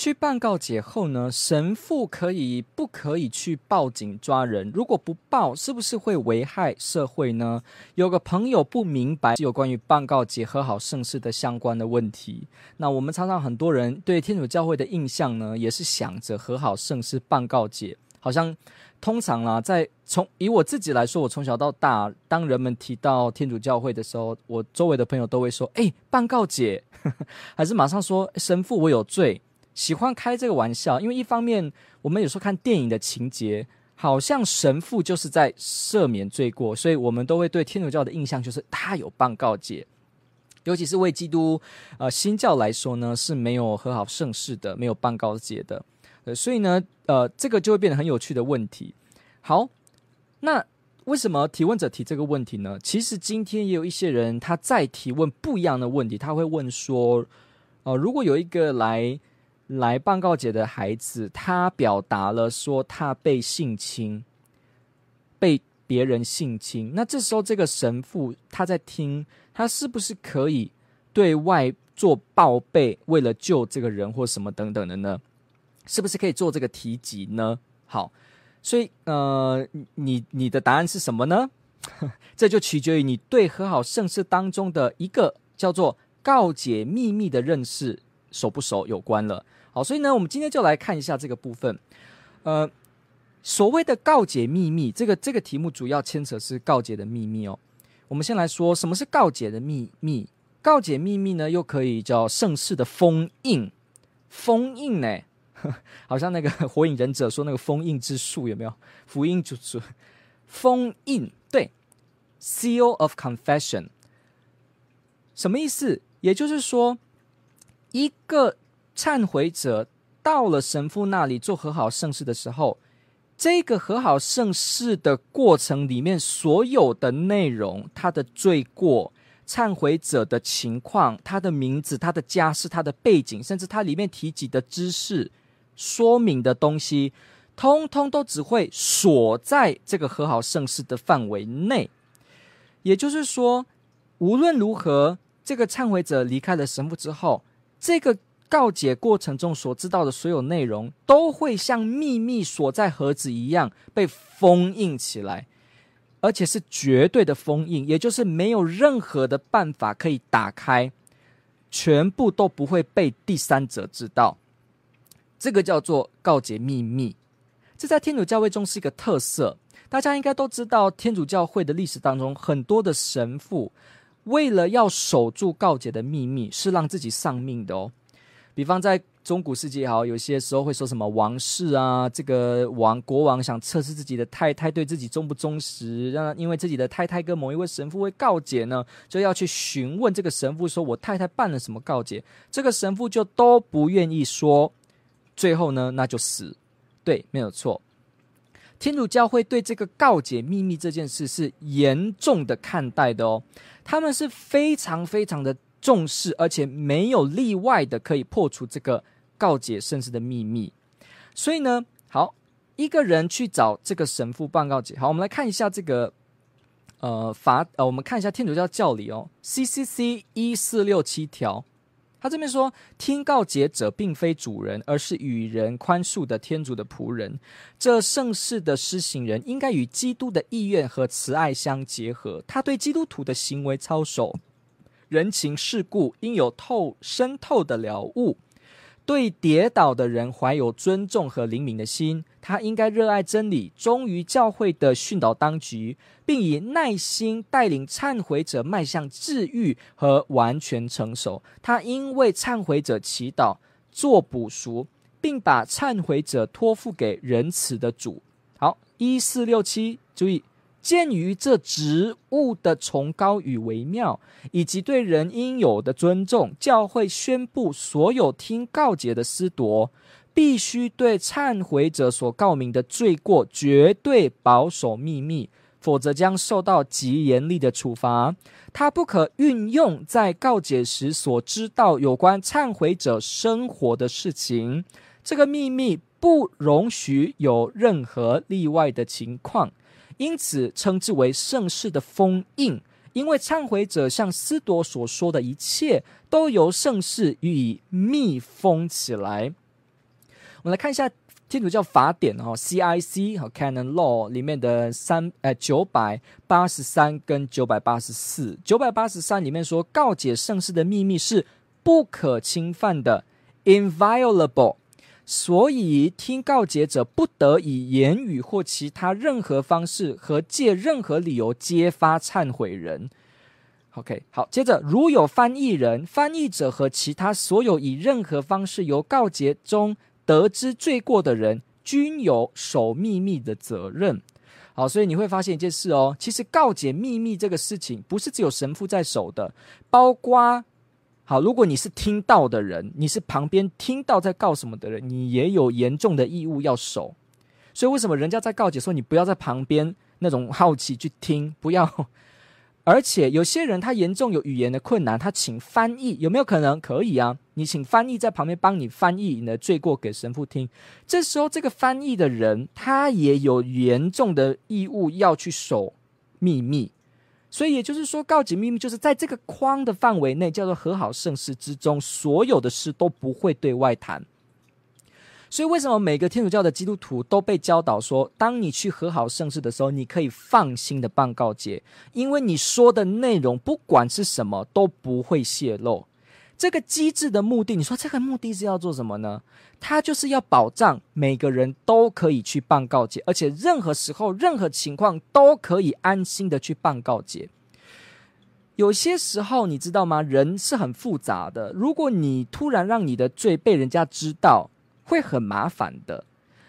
去办告解后呢，神父可以不可以去报警抓人？如果不报，是不是会危害社会呢？有个朋友不明白有关于办告解和好圣事的相关的问题。那我们常常很多人对天主教会的印象呢，也是想着和好圣事办告解，好像通常啦，在从以我自己来说，我从小到大，当人们提到天主教会的时候，我周围的朋友都会说：“哎，办告解，还是马上说神父，我有罪。”喜欢开这个玩笑，因为一方面我们有时候看电影的情节，好像神父就是在赦免罪过，所以我们都会对天主教的印象就是他有办告解，尤其是为基督呃新教来说呢，是没有和好圣事的，没有办告解的，呃，所以呢，呃，这个就会变得很有趣的问题。好，那为什么提问者提这个问题呢？其实今天也有一些人他在提问不一样的问题，他会问说，呃，如果有一个来。来办告解的孩子，他表达了说他被性侵，被别人性侵。那这时候，这个神父他在听，他是不是可以对外做报备，为了救这个人或什么等等的呢？是不是可以做这个提及呢？好，所以呃，你你的答案是什么呢？这就取决于你对和好圣事当中的一个叫做告解秘密的认识熟不熟有关了。好，所以呢，我们今天就来看一下这个部分。呃，所谓的告解秘密，这个这个题目主要牵扯是告解的秘密哦。我们先来说什么是告解的秘密。告解秘密呢，又可以叫盛世的封印。封印呢，好像那个火影忍者说那个封印之术有没有？福音之术，封印对，Seal of Confession，什么意思？也就是说，一个。忏悔者到了神父那里做和好圣事的时候，这个和好圣事的过程里面所有的内容，他的罪过、忏悔者的情况、他的名字、他的家世、他的背景，甚至他里面提及的知识、说明的东西，通通都只会锁在这个和好圣事的范围内。也就是说，无论如何，这个忏悔者离开了神父之后，这个。告解过程中所知道的所有内容，都会像秘密锁在盒子一样被封印起来，而且是绝对的封印，也就是没有任何的办法可以打开，全部都不会被第三者知道。这个叫做告解秘密，这在天主教会中是一个特色。大家应该都知道，天主教会的历史当中，很多的神父为了要守住告解的秘密，是让自己丧命的哦。比方在中古世纪也好，有些时候会说什么王室啊，这个王国王想测试自己的太太对自己忠不忠实，让因为自己的太太跟某一位神父会告解呢，就要去询问这个神父说：“我太太办了什么告解？”这个神父就都不愿意说，最后呢，那就死。对，没有错。天主教会对这个告解秘密这件事是严重的看待的哦，他们是非常非常的。重视，而且没有例外的可以破除这个告解圣事的秘密。所以呢，好，一个人去找这个神父办告解。好，我们来看一下这个呃法呃，我们看一下天主教教理哦，CCC 一四六七条，他这边说，听告解者并非主人，而是与人宽恕的天主的仆人。这圣事的施行人应该与基督的意愿和慈爱相结合，他对基督徒的行为操守。人情世故应有透深透的了悟，对跌倒的人怀有尊重和怜悯的心。他应该热爱真理，忠于教会的训导当局，并以耐心带领忏悔者迈向治愈和完全成熟。他应为忏悔者祈祷，做补赎，并把忏悔者托付给仁慈的主。好，一四六七，注意。鉴于这职务的崇高与微妙，以及对人应有的尊重，教会宣布所有听告解的司铎必须对忏悔者所告明的罪过绝对保守秘密，否则将受到极严厉的处罚。他不可运用在告解时所知道有关忏悔者生活的事情。这个秘密不容许有任何例外的情况，因此称之为盛世的封印。因为忏悔者向斯铎所说的一切，都由盛世予以密封起来。我们来看一下天主教法典哈，CIC 和 Canon Law 里面的三呃九百八十三跟九百八十四。九百八十三里面说，告解盛世的秘密是不可侵犯的，inviolable。所以听告解者不得以言语或其他任何方式和借任何理由揭发忏悔人。OK，好，接着如有翻译人、翻译者和其他所有以任何方式由告解中。得知罪过的人均有守秘密的责任。好，所以你会发现一件事哦，其实告解秘密这个事情不是只有神父在守的，包括好，如果你是听到的人，你是旁边听到在告什么的人，你也有严重的义务要守。所以为什么人家在告解说你不要在旁边那种好奇去听，不要。而且有些人他严重有语言的困难，他请翻译有没有可能？可以啊，你请翻译在旁边帮你翻译你的罪过给神父听。这时候这个翻译的人他也有严重的义务要去守秘密，所以也就是说，告解秘密就是在这个框的范围内，叫做和好盛世之中，所有的事都不会对外谈。所以，为什么每个天主教的基督徒都被教导说，当你去和好盛世的时候，你可以放心的办告诫，因为你说的内容不管是什么都不会泄露。这个机制的目的，你说这个目的是要做什么呢？它就是要保障每个人都可以去办告解，而且任何时候、任何情况都可以安心的去办告解。有些时候，你知道吗？人是很复杂的。如果你突然让你的罪被人家知道，会很麻烦的，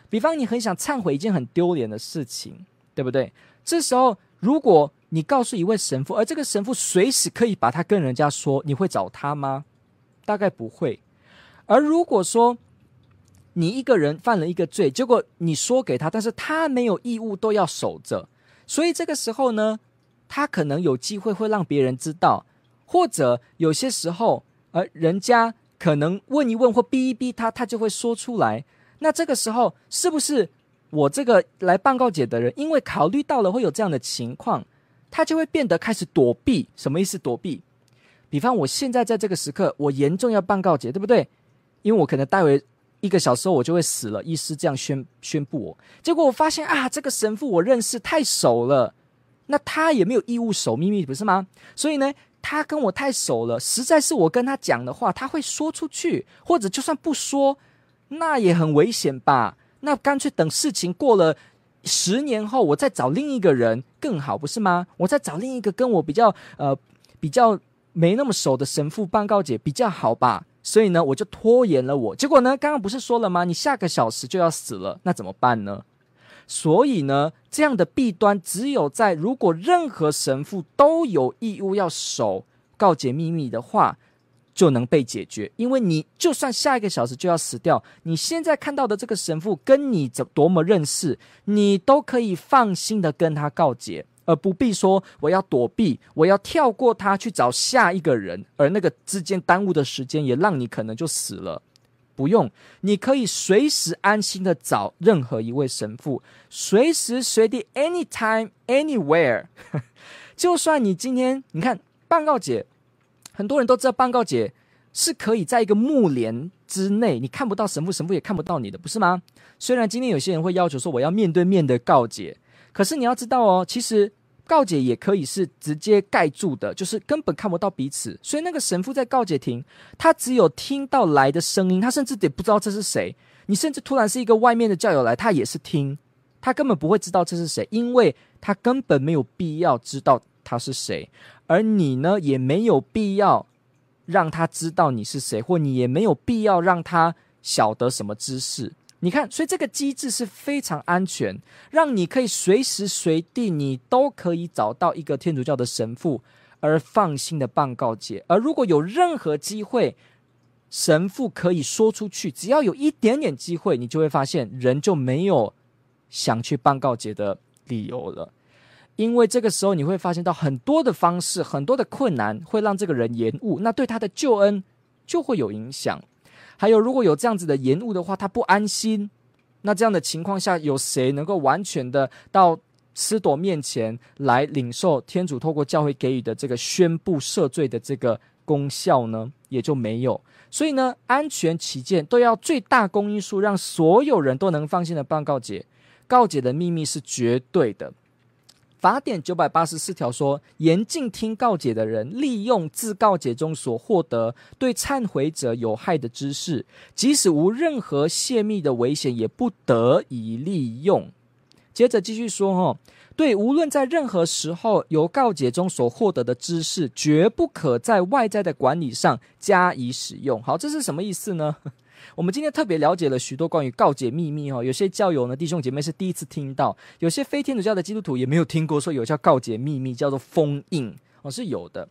比方你很想忏悔一件很丢脸的事情，对不对？这时候，如果你告诉一位神父，而这个神父随时可以把他跟人家说，你会找他吗？大概不会。而如果说你一个人犯了一个罪，结果你说给他，但是他没有义务都要守着，所以这个时候呢，他可能有机会会让别人知道，或者有些时候，而人家。可能问一问或逼一逼他，他就会说出来。那这个时候，是不是我这个来办告解的人，因为考虑到了会有这样的情况，他就会变得开始躲避？什么意思？躲避？比方我现在在这个时刻，我严重要办告解，对不对？因为我可能待会一个小时后我就会死了，医师这样宣宣布我。结果我发现啊，这个神父我认识太熟了，那他也没有义务守秘密，不是吗？所以呢？他跟我太熟了，实在是我跟他讲的话，他会说出去，或者就算不说，那也很危险吧？那干脆等事情过了十年后，我再找另一个人更好，不是吗？我再找另一个跟我比较呃比较没那么熟的神父办告解比较好吧？所以呢，我就拖延了我。结果呢，刚刚不是说了吗？你下个小时就要死了，那怎么办呢？所以呢，这样的弊端只有在如果任何神父都有义务要守告解秘密的话，就能被解决。因为你就算下一个小时就要死掉，你现在看到的这个神父跟你怎多么认识，你都可以放心的跟他告解，而不必说我要躲避，我要跳过他去找下一个人，而那个之间耽误的时间也让你可能就死了。不用，你可以随时安心的找任何一位神父，随时随地，anytime anywhere。就算你今天，你看办告解，很多人都知道办告解是可以在一个幕帘之内，你看不到神父，神父也看不到你的，不是吗？虽然今天有些人会要求说我要面对面的告解，可是你要知道哦，其实。告解也可以是直接盖住的，就是根本看不到彼此。所以那个神父在告解亭，他只有听到来的声音，他甚至也不知道这是谁。你甚至突然是一个外面的教友来，他也是听，他根本不会知道这是谁，因为他根本没有必要知道他是谁。而你呢，也没有必要让他知道你是谁，或你也没有必要让他晓得什么知识。你看，所以这个机制是非常安全，让你可以随时随地，你都可以找到一个天主教的神父，而放心的办告解。而如果有任何机会，神父可以说出去，只要有一点点机会，你就会发现人就没有想去办告解的理由了。因为这个时候你会发现到很多的方式，很多的困难会让这个人延误，那对他的救恩就会有影响。还有，如果有这样子的延误的话，他不安心。那这样的情况下，有谁能够完全的到司铎面前来领受天主透过教会给予的这个宣布赦罪的这个功效呢？也就没有。所以呢，安全起见，都要最大公因数，让所有人都能放心的办告解。告解的秘密是绝对的。法典九百八十四条说，严禁听告解的人利用自告解中所获得对忏悔者有害的知识，即使无任何泄密的危险，也不得以利用。接着继续说，哈。对，无论在任何时候，由告解中所获得的知识，绝不可在外在的管理上加以使用。好，这是什么意思呢？我们今天特别了解了许多关于告解秘密哦。有些教友呢，弟兄姐妹是第一次听到；有些非天主教的基督徒也没有听过，说有叫告解秘密，叫做封印哦，是有的。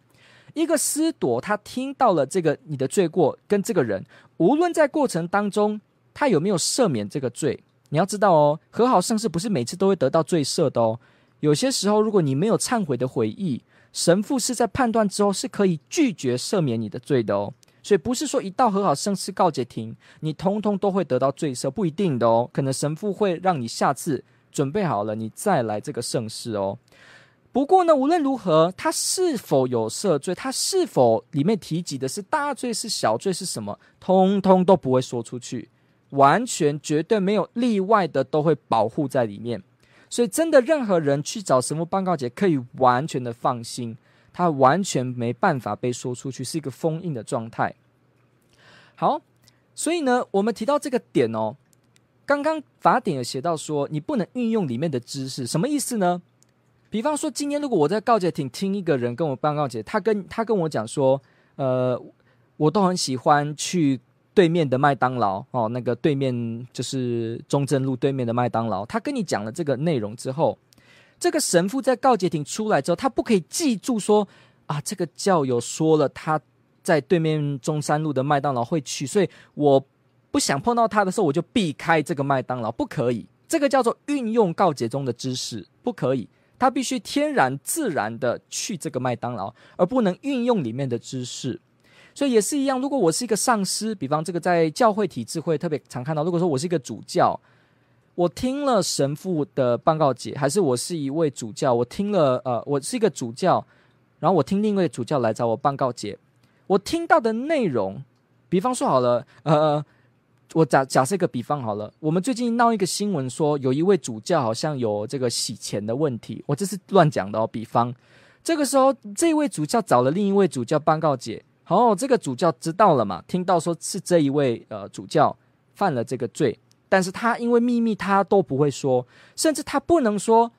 一个司铎他听到了这个你的罪过，跟这个人，无论在过程当中他有没有赦免这个罪，你要知道哦，和好圣事不是每次都会得到罪赦的哦。有些时候，如果你没有忏悔的回忆，神父是在判断之后是可以拒绝赦免你的罪的哦。所以不是说一到和好圣事告解亭，你通通都会得到罪赦，不一定的哦。可能神父会让你下次准备好了，你再来这个圣事哦。不过呢，无论如何，他是否有赦罪，他是否里面提及的是大罪是小罪是什么，通通都不会说出去，完全绝对没有例外的，都会保护在里面。所以，真的，任何人去找神父办告解，可以完全的放心，他完全没办法被说出去，是一个封印的状态。好，所以呢，我们提到这个点哦，刚刚法典有写到说，你不能运用里面的知识，什么意思呢？比方说，今天如果我在告解亭听一个人跟我办告解，他跟他跟我讲说，呃，我都很喜欢去。对面的麦当劳哦，那个对面就是中正路对面的麦当劳。他跟你讲了这个内容之后，这个神父在告解亭出来之后，他不可以记住说啊，这个教友说了他在对面中山路的麦当劳会去，所以我不想碰到他的时候，我就避开这个麦当劳。不可以，这个叫做运用告解中的知识，不可以。他必须天然自然的去这个麦当劳，而不能运用里面的知识。所以也是一样，如果我是一个上师，比方这个在教会体制会特别常看到。如果说我是一个主教，我听了神父的办告解，还是我是一位主教，我听了呃，我是一个主教，然后我听另一位主教来找我办告解，我听到的内容，比方说好了，呃，我假假设一个比方好了，我们最近闹一个新闻说，有一位主教好像有这个洗钱的问题，我这是乱讲的哦。比方这个时候，这位主教找了另一位主教办告解。哦，这个主教知道了嘛？听到说是这一位呃主教犯了这个罪，但是他因为秘密他都不会说，甚至他不能说。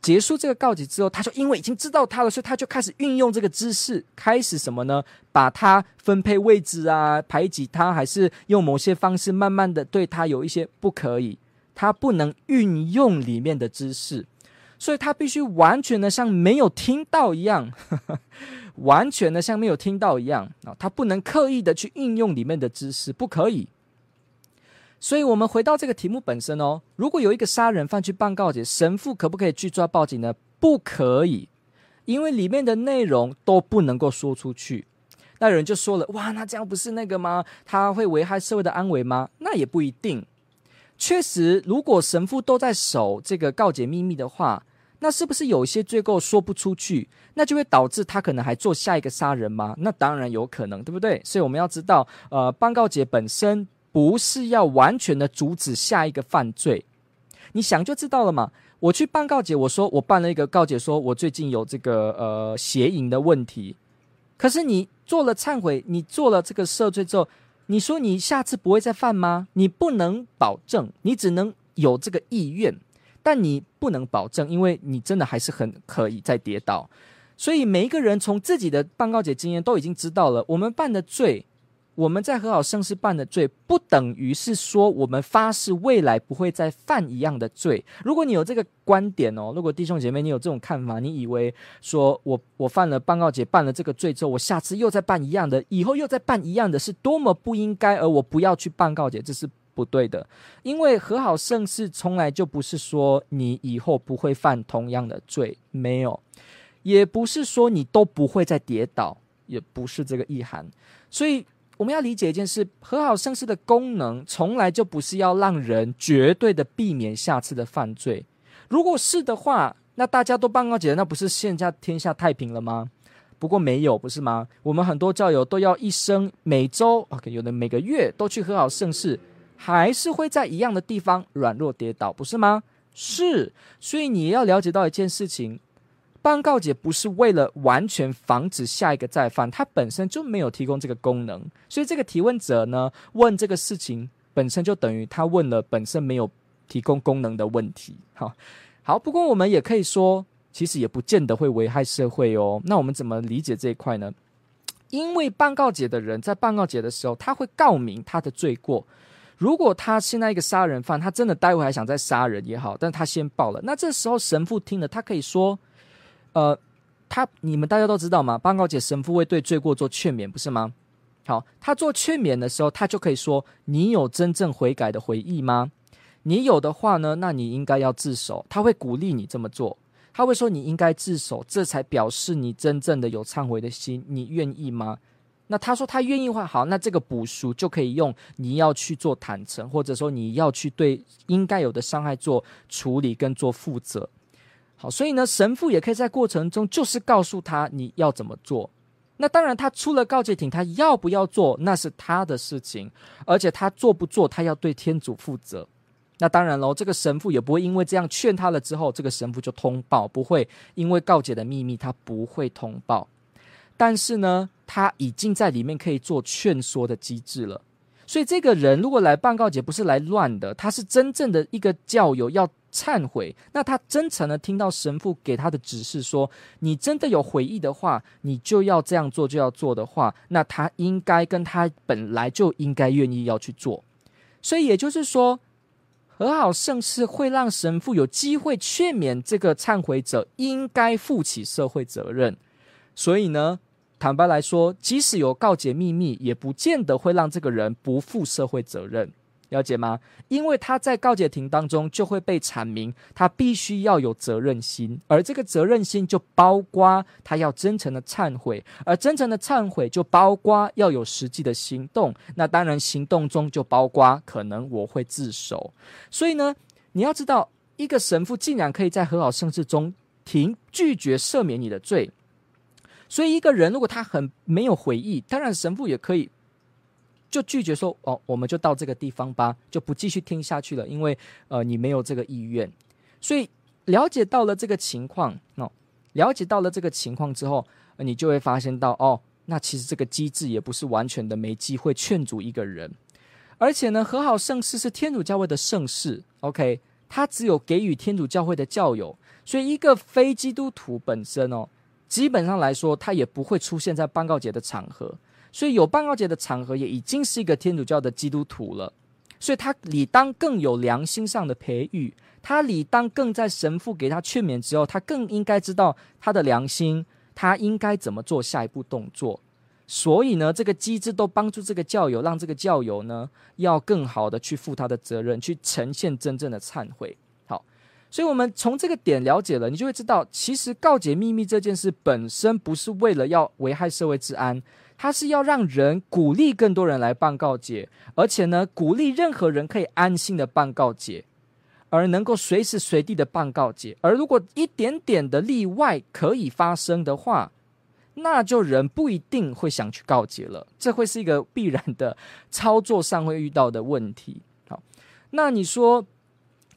结束这个告解之后，他就因为已经知道他了，所以他就开始运用这个知识，开始什么呢？把他分配位置啊，排挤他，还是用某些方式慢慢的对他有一些不可以，他不能运用里面的知识，所以他必须完全的像没有听到一样。呵 呵完全的像没有听到一样啊！他不能刻意的去运用里面的知识，不可以。所以，我们回到这个题目本身哦。如果有一个杀人犯去办告解，神父可不可以去抓报警呢？不可以，因为里面的内容都不能够说出去。那有人就说了：“哇，那这样不是那个吗？他会危害社会的安危吗？”那也不一定。确实，如果神父都在守这个告解秘密的话。那是不是有一些罪过说不出去，那就会导致他可能还做下一个杀人吗？那当然有可能，对不对？所以我们要知道，呃，办告解本身不是要完全的阻止下一个犯罪。你想就知道了嘛。我去办告解，我说我办了一个告解，说我最近有这个呃邪淫的问题。可是你做了忏悔，你做了这个赦罪之后，你说你下次不会再犯吗？你不能保证，你只能有这个意愿。但你不能保证，因为你真的还是很可以再跌倒。所以每一个人从自己的办告解经验都已经知道了，我们犯的罪，我们在和好圣事办的罪，不等于是说我们发誓未来不会再犯一样的罪。如果你有这个观点哦，如果弟兄姐妹你有这种看法，你以为说我我犯了办告解办了这个罪之后，我下次又再办一样的，以后又再办一样的，是多么不应该，而我不要去办告解，这是不对的。因为和好圣事从来就不是说你以后不会犯同样的罪，没有，也不是说你都不会再跌倒，也不是这个意涵，所以。我们要理解一件事，和好圣事的功能从来就不是要让人绝对的避免下次的犯罪。如果是的话，那大家都办告解，那不是现在天下太平了吗？不过没有，不是吗？我们很多教友都要一生每周，OK，有的每个月都去和好圣事，还是会在一样的地方软弱跌倒，不是吗？是，所以你要了解到一件事情。办告解不是为了完全防止下一个再犯，它本身就没有提供这个功能，所以这个提问者呢，问这个事情本身就等于他问了本身没有提供功能的问题。好，好，不过我们也可以说，其实也不见得会危害社会哦。那我们怎么理解这一块呢？因为办告解的人在办告解的时候，他会告明他的罪过。如果他现在一个杀人犯，他真的待会还想再杀人也好，但他先报了，那这时候神父听了，他可以说。呃，他你们大家都知道吗？邦告姐神父会对罪过做劝勉，不是吗？好，他做劝勉的时候，他就可以说：“你有真正悔改的回忆吗？你有的话呢，那你应该要自首。”他会鼓励你这么做，他会说：“你应该自首，这才表示你真正的有忏悔的心。你愿意吗？”那他说他愿意的话，好，那这个补赎就可以用你要去做坦诚，或者说你要去对应该有的伤害做处理跟做负责。好，所以呢，神父也可以在过程中就是告诉他你要怎么做。那当然，他出了告解亭，他要不要做那是他的事情，而且他做不做，他要对天主负责。那当然喽，这个神父也不会因为这样劝他了之后，这个神父就通报，不会因为告解的秘密他不会通报。但是呢，他已经在里面可以做劝说的机制了。所以这个人如果来办告解，不是来乱的，他是真正的一个教友要。忏悔，那他真诚的听到神父给他的指示说，你真的有悔意的话，你就要这样做，就要做的话，那他应该跟他本来就应该愿意要去做。所以也就是说，和好圣事会让神父有机会劝勉这个忏悔者应该负起社会责任。所以呢，坦白来说，即使有告解秘密，也不见得会让这个人不负社会责任。了解吗？因为他在告解庭当中就会被阐明，他必须要有责任心，而这个责任心就包括他要真诚的忏悔，而真诚的忏悔就包括要有实际的行动。那当然，行动中就包括可能我会自首。所以呢，你要知道，一个神父竟然可以在和好圣事中停拒绝赦免你的罪，所以一个人如果他很没有悔意，当然神父也可以。就拒绝说哦，我们就到这个地方吧，就不继续听下去了，因为呃你没有这个意愿。所以了解到了这个情况，哦，了解到了这个情况之后，你就会发现到哦，那其实这个机制也不是完全的没机会劝阻一个人，而且呢，和好圣事是天主教会的圣事，OK，它只有给予天主教会的教友，所以一个非基督徒本身哦，基本上来说，他也不会出现在办告解的场合。所以有办告解的场合，也已经是一个天主教的基督徒了，所以他理当更有良心上的培育，他理当更在神父给他劝勉之后，他更应该知道他的良心，他应该怎么做下一步动作。所以呢，这个机制都帮助这个教友，让这个教友呢要更好的去负他的责任，去呈现真正的忏悔。好，所以我们从这个点了解了，你就会知道，其实告解秘密这件事本身不是为了要危害社会治安。他是要让人鼓励更多人来办告解，而且呢，鼓励任何人可以安心的办告解，而能够随时随地的办告解。而如果一点点的例外可以发生的话，那就人不一定会想去告解了。这会是一个必然的操作上会遇到的问题。好，那你说，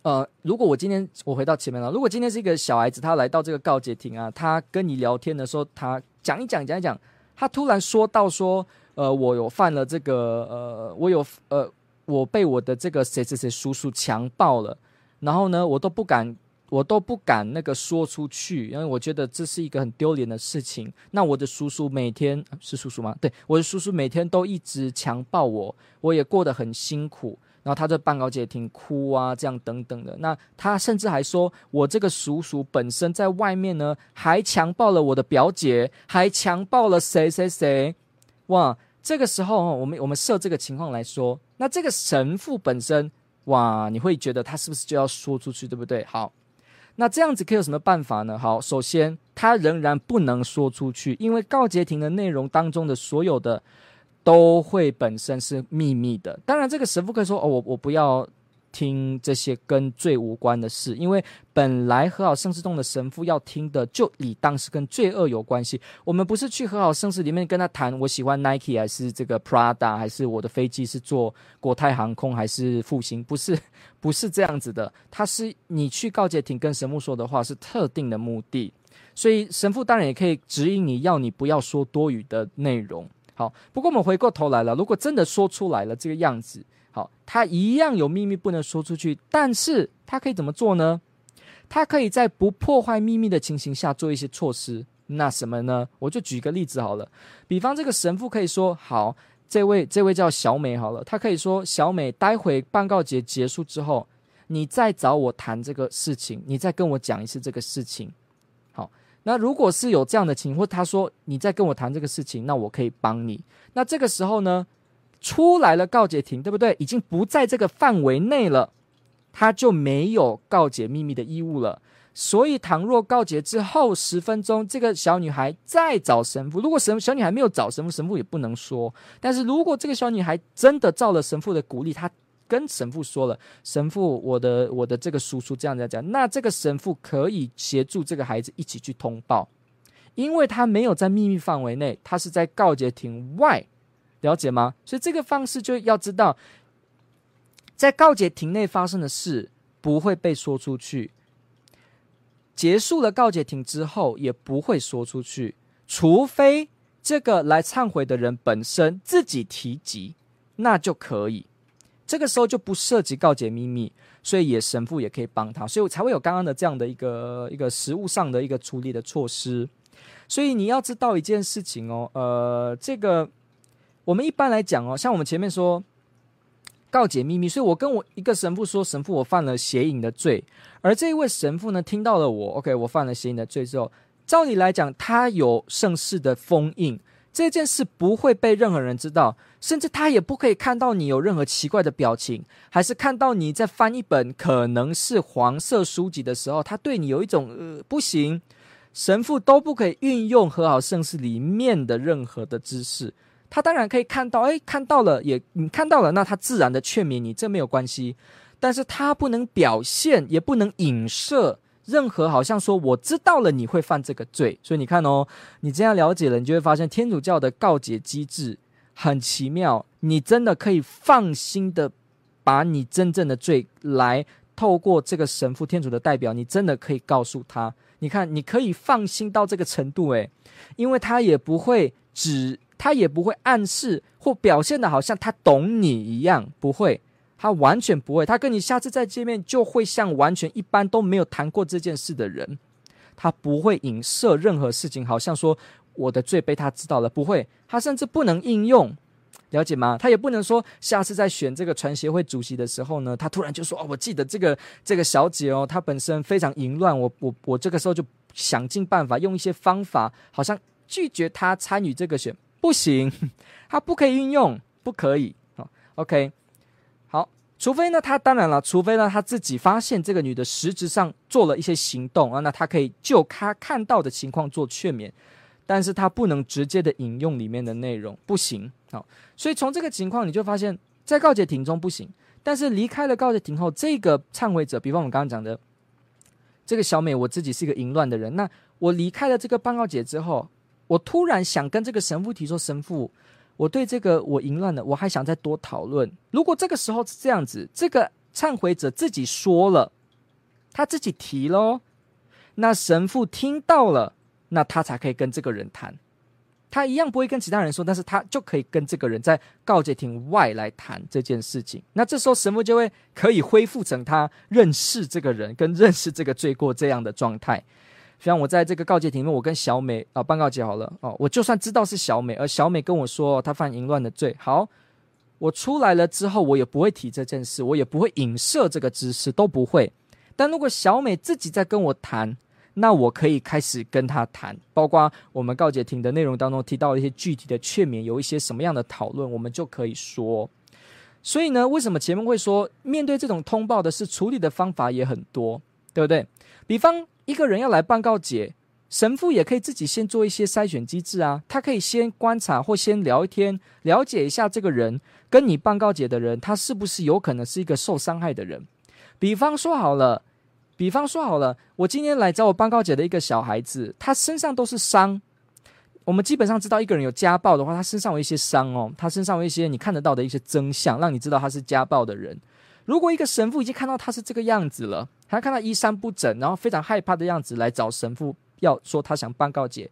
呃，如果我今天我回到前面了，如果今天是一个小孩子，他来到这个告解亭啊，他跟你聊天的时候，他讲一讲，讲一讲。他突然说到说，呃，我有犯了这个，呃，我有，呃，我被我的这个谁谁谁叔叔强暴了，然后呢，我都不敢，我都不敢那个说出去，因为我觉得这是一个很丢脸的事情。那我的叔叔每天是叔叔吗？对，我的叔叔每天都一直强暴我，我也过得很辛苦。然后他在办告解亭哭啊，这样等等的。那他甚至还说我这个叔叔本身在外面呢，还强暴了我的表姐，还强暴了谁谁谁。哇，这个时候我们我们设这个情况来说，那这个神父本身，哇，你会觉得他是不是就要说出去，对不对？好，那这样子可以有什么办法呢？好，首先他仍然不能说出去，因为告诫庭的内容当中的所有的。都会本身是秘密的。当然，这个神父可以说：“哦，我我不要听这些跟罪无关的事，因为本来和好圣事中的神父要听的，就理当是跟罪恶有关系。我们不是去和好圣事里面跟他谈，我喜欢 Nike 还是这个 Prada，还是我的飞机是坐国泰航空还是复兴？不是，不是这样子的。他是你去告解亭跟神父说的话是特定的目的，所以神父当然也可以指引你要你不要说多余的内容。”好，不过我们回过头来了，如果真的说出来了这个样子，好，他一样有秘密不能说出去，但是他可以怎么做呢？他可以在不破坏秘密的情形下做一些措施。那什么呢？我就举个例子好了，比方这个神父可以说：好，这位这位叫小美好了，他可以说：小美，待会办告解结束之后，你再找我谈这个事情，你再跟我讲一次这个事情。那如果是有这样的情况，或他说你在跟我谈这个事情，那我可以帮你。那这个时候呢，出来了告解亭，对不对？已经不在这个范围内了，他就没有告解秘密的义务了。所以，倘若告解之后十分钟，这个小女孩再找神父，如果神小女孩没有找神父，神父也不能说。但是如果这个小女孩真的照了神父的鼓励，她。跟神父说了，神父，我的我的这个叔叔这样在讲，那这个神父可以协助这个孩子一起去通报，因为他没有在秘密范围内，他是在告解庭外，了解吗？所以这个方式就要知道，在告解庭内发生的事不会被说出去，结束了告解庭之后也不会说出去，除非这个来忏悔的人本身自己提及，那就可以。这个时候就不涉及告解秘密，所以也神父也可以帮他，所以我才会有刚刚的这样的一个一个实务上的一个处理的措施。所以你要知道一件事情哦，呃，这个我们一般来讲哦，像我们前面说告解秘密，所以我跟我一个神父说，神父我犯了邪淫的罪，而这一位神父呢听到了我，OK，我犯了邪淫的罪之后，照理来讲他有圣事的封印。这件事不会被任何人知道，甚至他也不可以看到你有任何奇怪的表情，还是看到你在翻一本可能是黄色书籍的时候，他对你有一种呃不行，神父都不可以运用和好圣事里面的任何的知识。他当然可以看到，哎，看到了也你看到了，那他自然的劝勉你，这没有关系，但是他不能表现，也不能影射。任何好像说我知道了你会犯这个罪，所以你看哦，你这样了解了，你就会发现天主教的告解机制很奇妙。你真的可以放心的把你真正的罪来透过这个神父天主的代表，你真的可以告诉他。你看，你可以放心到这个程度，诶，因为他也不会指，他也不会暗示或表现的好像他懂你一样，不会。他完全不会，他跟你下次再见面就会像完全一般都没有谈过这件事的人，他不会影射任何事情，好像说我的罪被他知道了，不会，他甚至不能应用，了解吗？他也不能说下次在选这个传协会主席的时候呢，他突然就说哦，我记得这个这个小姐哦，她本身非常淫乱，我我我这个时候就想尽办法用一些方法，好像拒绝她参与这个选，不行，他不可以运用，不可以，好，OK。除非呢，他当然了，除非呢，他自己发现这个女的实质上做了一些行动啊，那他可以就他看到的情况做劝勉，但是他不能直接的引用里面的内容，不行。好，所以从这个情况你就发现，在告解庭中不行，但是离开了告解庭后，这个忏悔者，比方我们刚刚讲的这个小美，我自己是一个淫乱的人，那我离开了这个办告解之后，我突然想跟这个神父提说，神父。我对这个我淫乱了，我还想再多讨论。如果这个时候是这样子，这个忏悔者自己说了，他自己提喽，那神父听到了，那他才可以跟这个人谈。他一样不会跟其他人说，但是他就可以跟这个人在告解亭外来谈这件事情。那这时候神父就会可以恢复成他认识这个人跟认识这个罪过这样的状态。像我在这个告诫庭里面，我跟小美啊办告解好了哦，我就算知道是小美，而小美跟我说她犯淫乱的罪，好，我出来了之后，我也不会提这件事，我也不会影射这个知识，都不会。但如果小美自己在跟我谈，那我可以开始跟她谈，包括我们告诫庭的内容当中提到一些具体的劝勉，有一些什么样的讨论，我们就可以说。所以呢，为什么前面会说面对这种通报的事，处理的方法也很多，对不对？比方一个人要来办告解，神父也可以自己先做一些筛选机制啊，他可以先观察或先聊一天，了解一下这个人跟你办告解的人，他是不是有可能是一个受伤害的人。比方说好了。比方说好了，我今天来找我办告解的一个小孩子，他身上都是伤。我们基本上知道，一个人有家暴的话，他身上有一些伤哦，他身上有一些你看得到的一些真相，让你知道他是家暴的人。如果一个神父已经看到他是这个样子了，他看到衣衫不整，然后非常害怕的样子来找神父，要说他想办告解，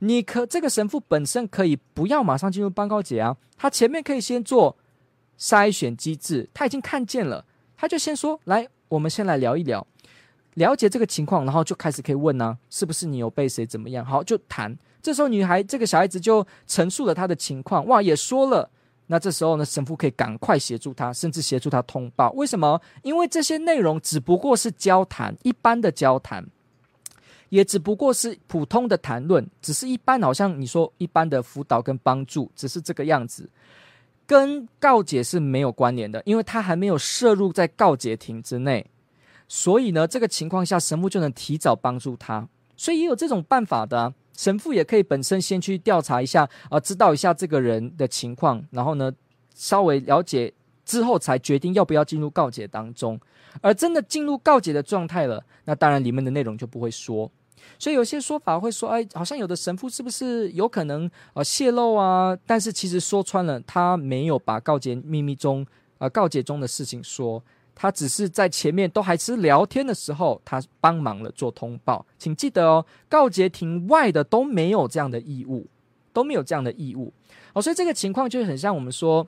你可这个神父本身可以不要马上进入办告解啊，他前面可以先做筛选机制，他已经看见了，他就先说来，我们先来聊一聊。了解这个情况，然后就开始可以问呢、是不是你有被谁怎么样？好，就谈。这时候女孩这个小孩子就陈述了她的情况，哇，也说了。那这时候呢，神父可以赶快协助他，甚至协助他通报。为什么？因为这些内容只不过是交谈，一般的交谈，也只不过是普通的谈论，只是一般，好像你说一般的辅导跟帮助，只是这个样子，跟告解是没有关联的，因为他还没有涉入在告解庭之内。所以呢，这个情况下，神父就能提早帮助他。所以也有这种办法的，神父也可以本身先去调查一下，啊，知道一下这个人的情况，然后呢，稍微了解之后，才决定要不要进入告解当中。而真的进入告解的状态了，那当然里面的内容就不会说。所以有些说法会说，哎，好像有的神父是不是有可能啊泄露啊？但是其实说穿了，他没有把告解秘密中啊告解中的事情说。他只是在前面都还是聊天的时候，他帮忙了做通报。请记得哦，告解亭外的都没有这样的义务，都没有这样的义务。哦，所以这个情况就是很像我们说，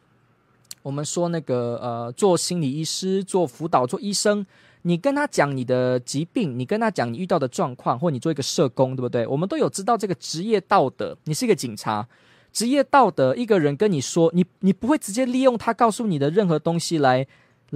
我们说那个呃，做心理医师、做辅导、做医生，你跟他讲你的疾病，你跟他讲你遇到的状况，或你做一个社工，对不对？我们都有知道这个职业道德。你是一个警察，职业道德，一个人跟你说，你你不会直接利用他告诉你的任何东西来。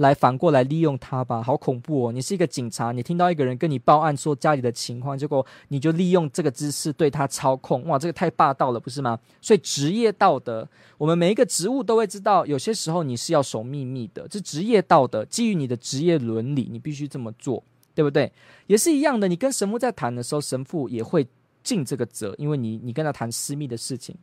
来反过来利用他吧，好恐怖哦！你是一个警察，你听到一个人跟你报案说家里的情况，结果你就利用这个姿势对他操控，哇，这个太霸道了，不是吗？所以职业道德，我们每一个职务都会知道，有些时候你是要守秘密的，这职业道德基于你的职业伦理，你必须这么做，对不对？也是一样的，你跟神父在谈的时候，神父也会尽这个责，因为你你跟他谈私密的事情。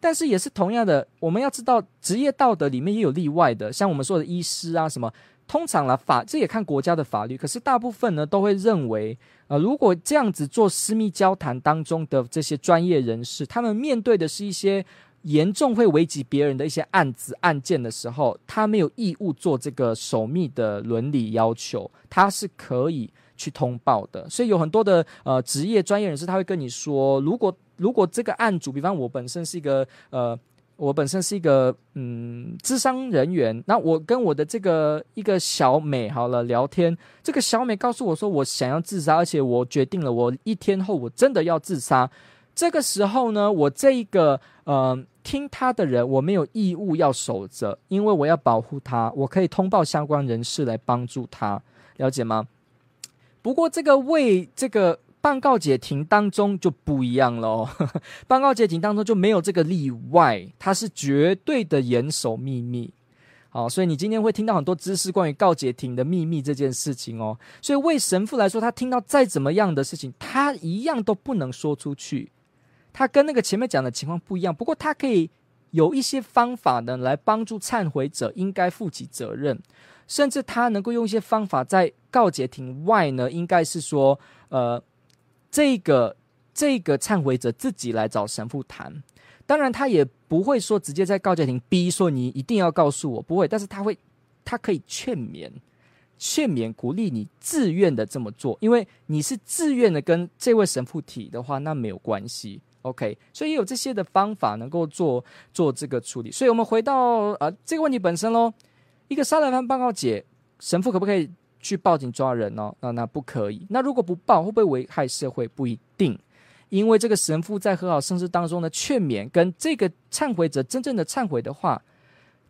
但是也是同样的，我们要知道职业道德里面也有例外的，像我们说的医师啊什么，通常啦法这也看国家的法律，可是大部分呢都会认为，呃，如果这样子做私密交谈当中的这些专业人士，他们面对的是一些严重会危及别人的一些案子案件的时候，他没有义务做这个守密的伦理要求，他是可以去通报的。所以有很多的呃职业专业人士，他会跟你说，如果如果这个案主，比方我本身是一个呃，我本身是一个嗯，智商人员，那我跟我的这个一个小美好了聊天，这个小美告诉我说，我想要自杀，而且我决定了，我一天后我真的要自杀。这个时候呢，我这一个呃听他的人，我没有义务要守着，因为我要保护他，我可以通报相关人士来帮助他，了解吗？不过这个为这个。办告解庭当中就不一样了哦，办告解庭当中就没有这个例外，它是绝对的严守秘密。好，所以你今天会听到很多知识关于告解庭的秘密这件事情哦。所以为神父来说，他听到再怎么样的事情，他一样都不能说出去。他跟那个前面讲的情况不一样，不过他可以有一些方法呢，来帮助忏悔者应该负起责任，甚至他能够用一些方法在告解庭外呢，应该是说，呃。这个这个忏悔者自己来找神父谈，当然他也不会说直接在告解庭逼说你一定要告诉我，不会，但是他会，他可以劝勉，劝勉鼓励你自愿的这么做，因为你是自愿的跟这位神父提的话，那没有关系，OK，所以也有这些的方法能够做做这个处理。所以我们回到呃这个问题本身喽，一个杀人犯报告姐，神父可不可以去报警抓人呢？那那不可以。那如果不报，会不会危害社会？不一定。因为这个神父在和好圣事当中的劝勉，跟这个忏悔者真正的忏悔的话，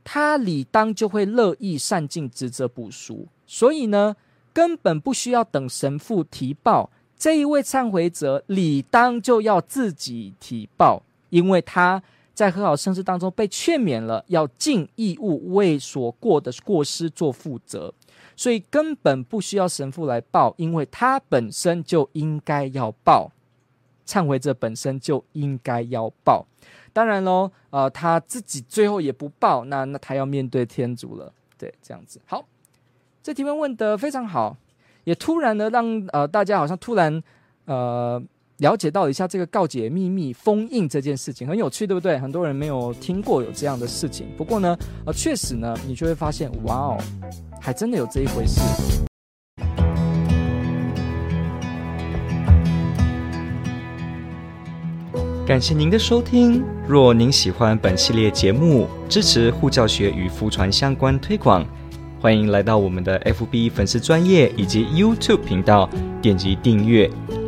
他理当就会乐意善尽职责补赎。所以呢，根本不需要等神父提报，这一位忏悔者理当就要自己提报，因为他在和好圣事当中被劝勉了，要尽义务为所过的过失做负责，所以根本不需要神父来报，因为他本身就应该要报。忏悔者本身就应该要报，当然喽，呃，他自己最后也不报，那那他要面对天主了，对，这样子。好，这提问问得非常好，也突然的让呃大家好像突然呃了解到一下这个告解秘密封印这件事情，很有趣，对不对？很多人没有听过有这样的事情，不过呢，呃，确实呢，你就会发现，哇哦，还真的有这一回事。感谢您的收听。若您喜欢本系列节目，支持护教学与福传相关推广，欢迎来到我们的 FB 粉丝专业以及 YouTube 频道，点击订阅